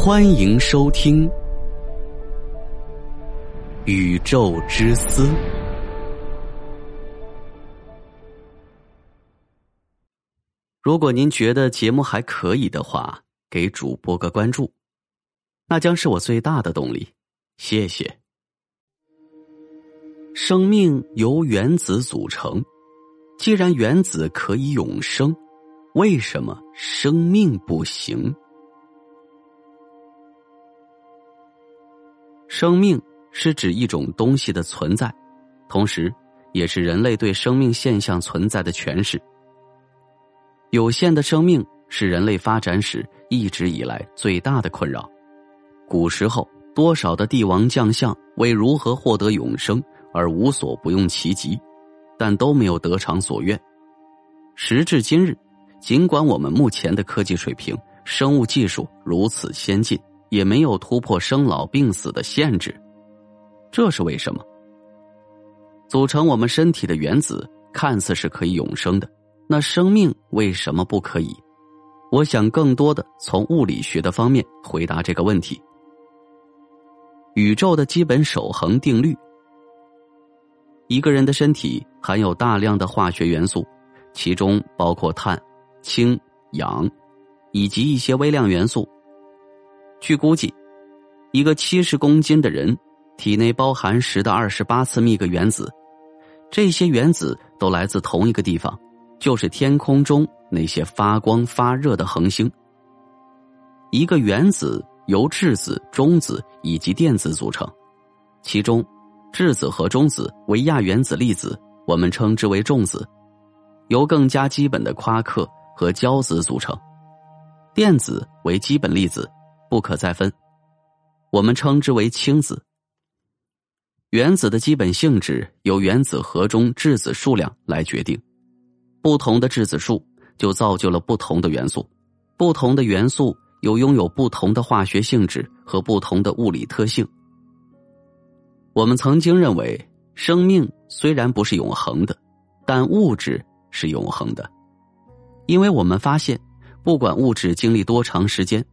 欢迎收听《宇宙之思》。如果您觉得节目还可以的话，给主播个关注，那将是我最大的动力。谢谢。生命由原子组成，既然原子可以永生，为什么生命不行？生命是指一种东西的存在，同时也是人类对生命现象存在的诠释。有限的生命是人类发展史一直以来最大的困扰。古时候，多少的帝王将相为如何获得永生而无所不用其极，但都没有得偿所愿。时至今日，尽管我们目前的科技水平、生物技术如此先进。也没有突破生老病死的限制，这是为什么？组成我们身体的原子看似是可以永生的，那生命为什么不可以？我想更多的从物理学的方面回答这个问题。宇宙的基本守恒定律：一个人的身体含有大量的化学元素，其中包括碳、氢、氧，以及一些微量元素。据估计，一个七十公斤的人体内包含十的二十八次幂个原子，这些原子都来自同一个地方，就是天空中那些发光发热的恒星。一个原子由质子、中子以及电子组成，其中质子和中子为亚原子粒子，我们称之为重子；由更加基本的夸克和胶子组成，电子为基本粒子。不可再分，我们称之为氢子。原子的基本性质由原子核中质子数量来决定，不同的质子数就造就了不同的元素，不同的元素又拥有不同的化学性质和不同的物理特性。我们曾经认为，生命虽然不是永恒的，但物质是永恒的，因为我们发现，不管物质经历多长时间。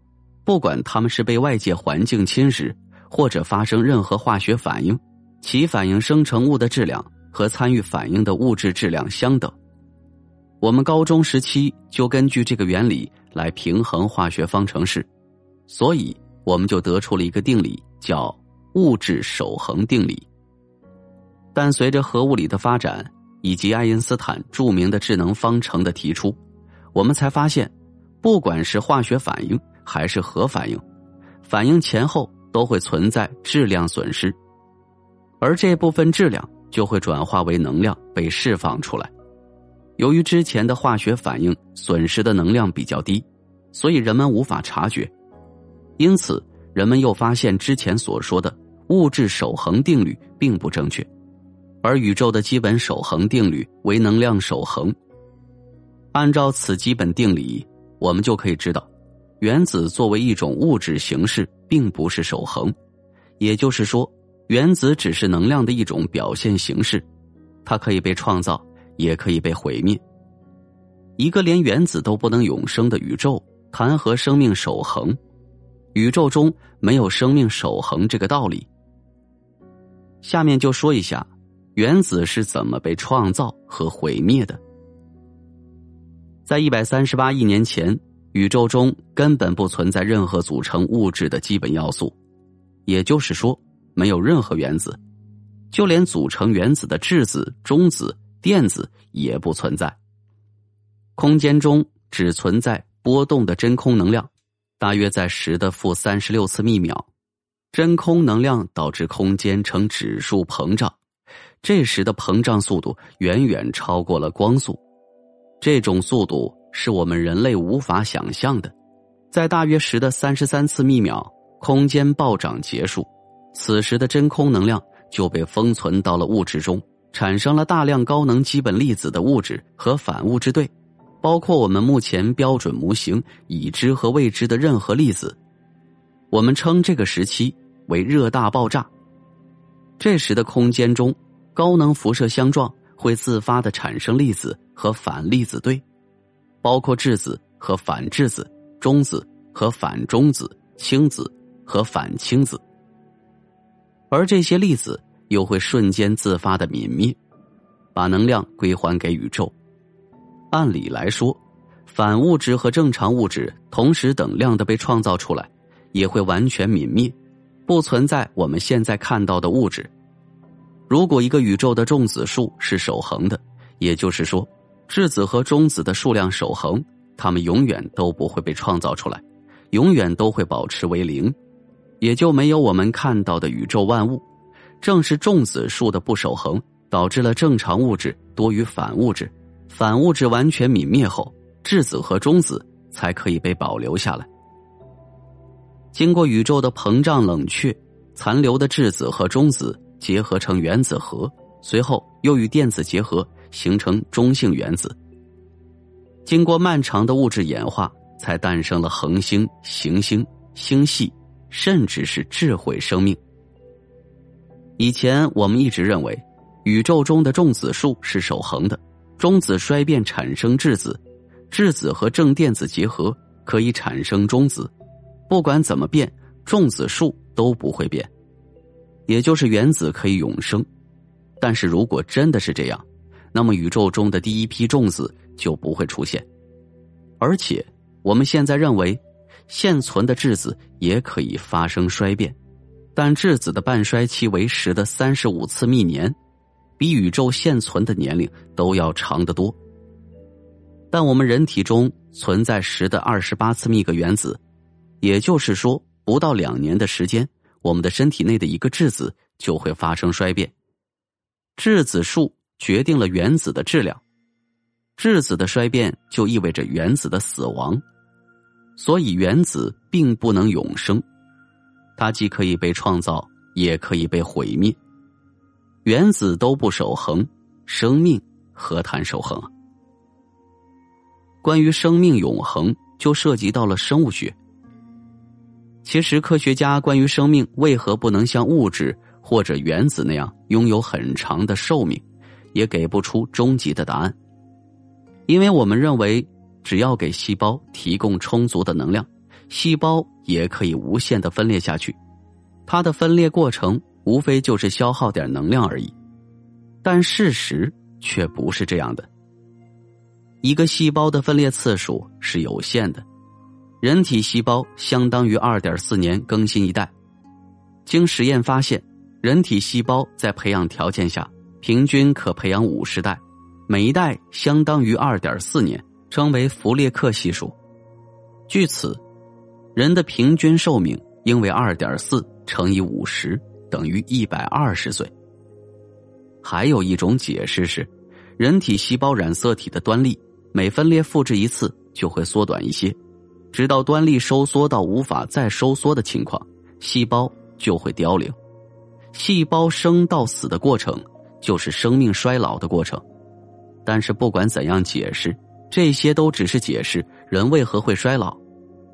不管它们是被外界环境侵蚀，或者发生任何化学反应，其反应生成物的质量和参与反应的物质质量相等。我们高中时期就根据这个原理来平衡化学方程式，所以我们就得出了一个定理，叫物质守恒定理。但随着核物理的发展以及爱因斯坦著名的智能方程的提出，我们才发现，不管是化学反应。还是核反应，反应前后都会存在质量损失，而这部分质量就会转化为能量被释放出来。由于之前的化学反应损失的能量比较低，所以人们无法察觉。因此，人们又发现之前所说的物质守恒定律并不正确，而宇宙的基本守恒定律为能量守恒。按照此基本定理，我们就可以知道。原子作为一种物质形式，并不是守恒，也就是说，原子只是能量的一种表现形式，它可以被创造，也可以被毁灭。一个连原子都不能永生的宇宙，谈何生命守恒？宇宙中没有生命守恒这个道理。下面就说一下，原子是怎么被创造和毁灭的。在一百三十八亿年前。宇宙中根本不存在任何组成物质的基本要素，也就是说，没有任何原子，就连组成原子的质子、中子、电子也不存在。空间中只存在波动的真空能量，大约在十的负三十六次密秒。真空能量导致空间呈指数膨胀，这时的膨胀速度远远超过了光速，这种速度。是我们人类无法想象的，在大约十的三十三次密秒，空间暴涨结束，此时的真空能量就被封存到了物质中，产生了大量高能基本粒子的物质和反物质对，包括我们目前标准模型已知和未知的任何粒子。我们称这个时期为热大爆炸。这时的空间中，高能辐射相撞会自发的产生粒子和反粒子对。包括质子和反质子、中子和反中子、氢子和反氢子，而这些粒子又会瞬间自发的泯灭，把能量归还给宇宙。按理来说，反物质和正常物质同时等量的被创造出来，也会完全泯灭，不存在我们现在看到的物质。如果一个宇宙的重子数是守恒的，也就是说，质子和中子的数量守恒，它们永远都不会被创造出来，永远都会保持为零，也就没有我们看到的宇宙万物。正是重子数的不守恒，导致了正常物质多于反物质，反物质完全泯灭后，质子和中子才可以被保留下来。经过宇宙的膨胀冷却，残留的质子和中子。结合成原子核，随后又与电子结合，形成中性原子。经过漫长的物质演化，才诞生了恒星、行星、星系，甚至是智慧生命。以前我们一直认为，宇宙中的重子数是守恒的，中子衰变产生质子，质子和正电子结合可以产生中子，不管怎么变，重子数都不会变。也就是原子可以永生，但是如果真的是这样，那么宇宙中的第一批重子就不会出现。而且我们现在认为，现存的质子也可以发生衰变，但质子的半衰期为十的三十五次幂年，比宇宙现存的年龄都要长得多。但我们人体中存在十的二十八次幂个原子，也就是说，不到两年的时间。我们的身体内的一个质子就会发生衰变，质子数决定了原子的质量，质子的衰变就意味着原子的死亡，所以原子并不能永生，它既可以被创造，也可以被毁灭。原子都不守恒，生命何谈守恒啊？关于生命永恒，就涉及到了生物学。其实，科学家关于生命为何不能像物质或者原子那样拥有很长的寿命，也给不出终极的答案。因为我们认为，只要给细胞提供充足的能量，细胞也可以无限的分裂下去。它的分裂过程无非就是消耗点能量而已。但事实却不是这样的。一个细胞的分裂次数是有限的。人体细胞相当于二点四年更新一代。经实验发现，人体细胞在培养条件下，平均可培养五十代，每一代相当于二点四年，称为弗列克系数。据此，人的平均寿命应为二点四乘以五十等于一百二十岁。还有一种解释是，人体细胞染色体的端粒每分裂复制一次就会缩短一些。直到端粒收缩到无法再收缩的情况，细胞就会凋零。细胞生到死的过程，就是生命衰老的过程。但是不管怎样解释，这些都只是解释人为何会衰老，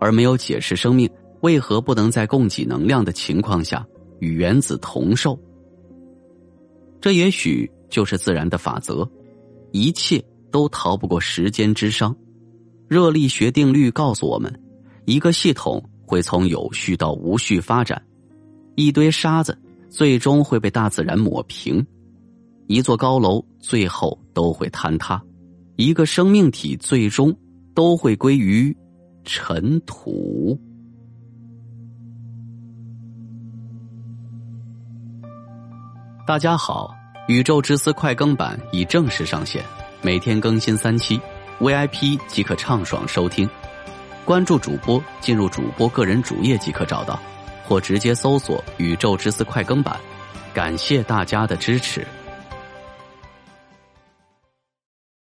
而没有解释生命为何不能在供给能量的情况下与原子同寿。这也许就是自然的法则，一切都逃不过时间之伤。热力学定律告诉我们，一个系统会从有序到无序发展。一堆沙子最终会被大自然抹平，一座高楼最后都会坍塌，一个生命体最终都会归于尘土。大家好，宇宙之思快更版已正式上线，每天更新三期。VIP 即可畅爽收听，关注主播，进入主播个人主页即可找到，或直接搜索“宇宙之思快更版”。感谢大家的支持。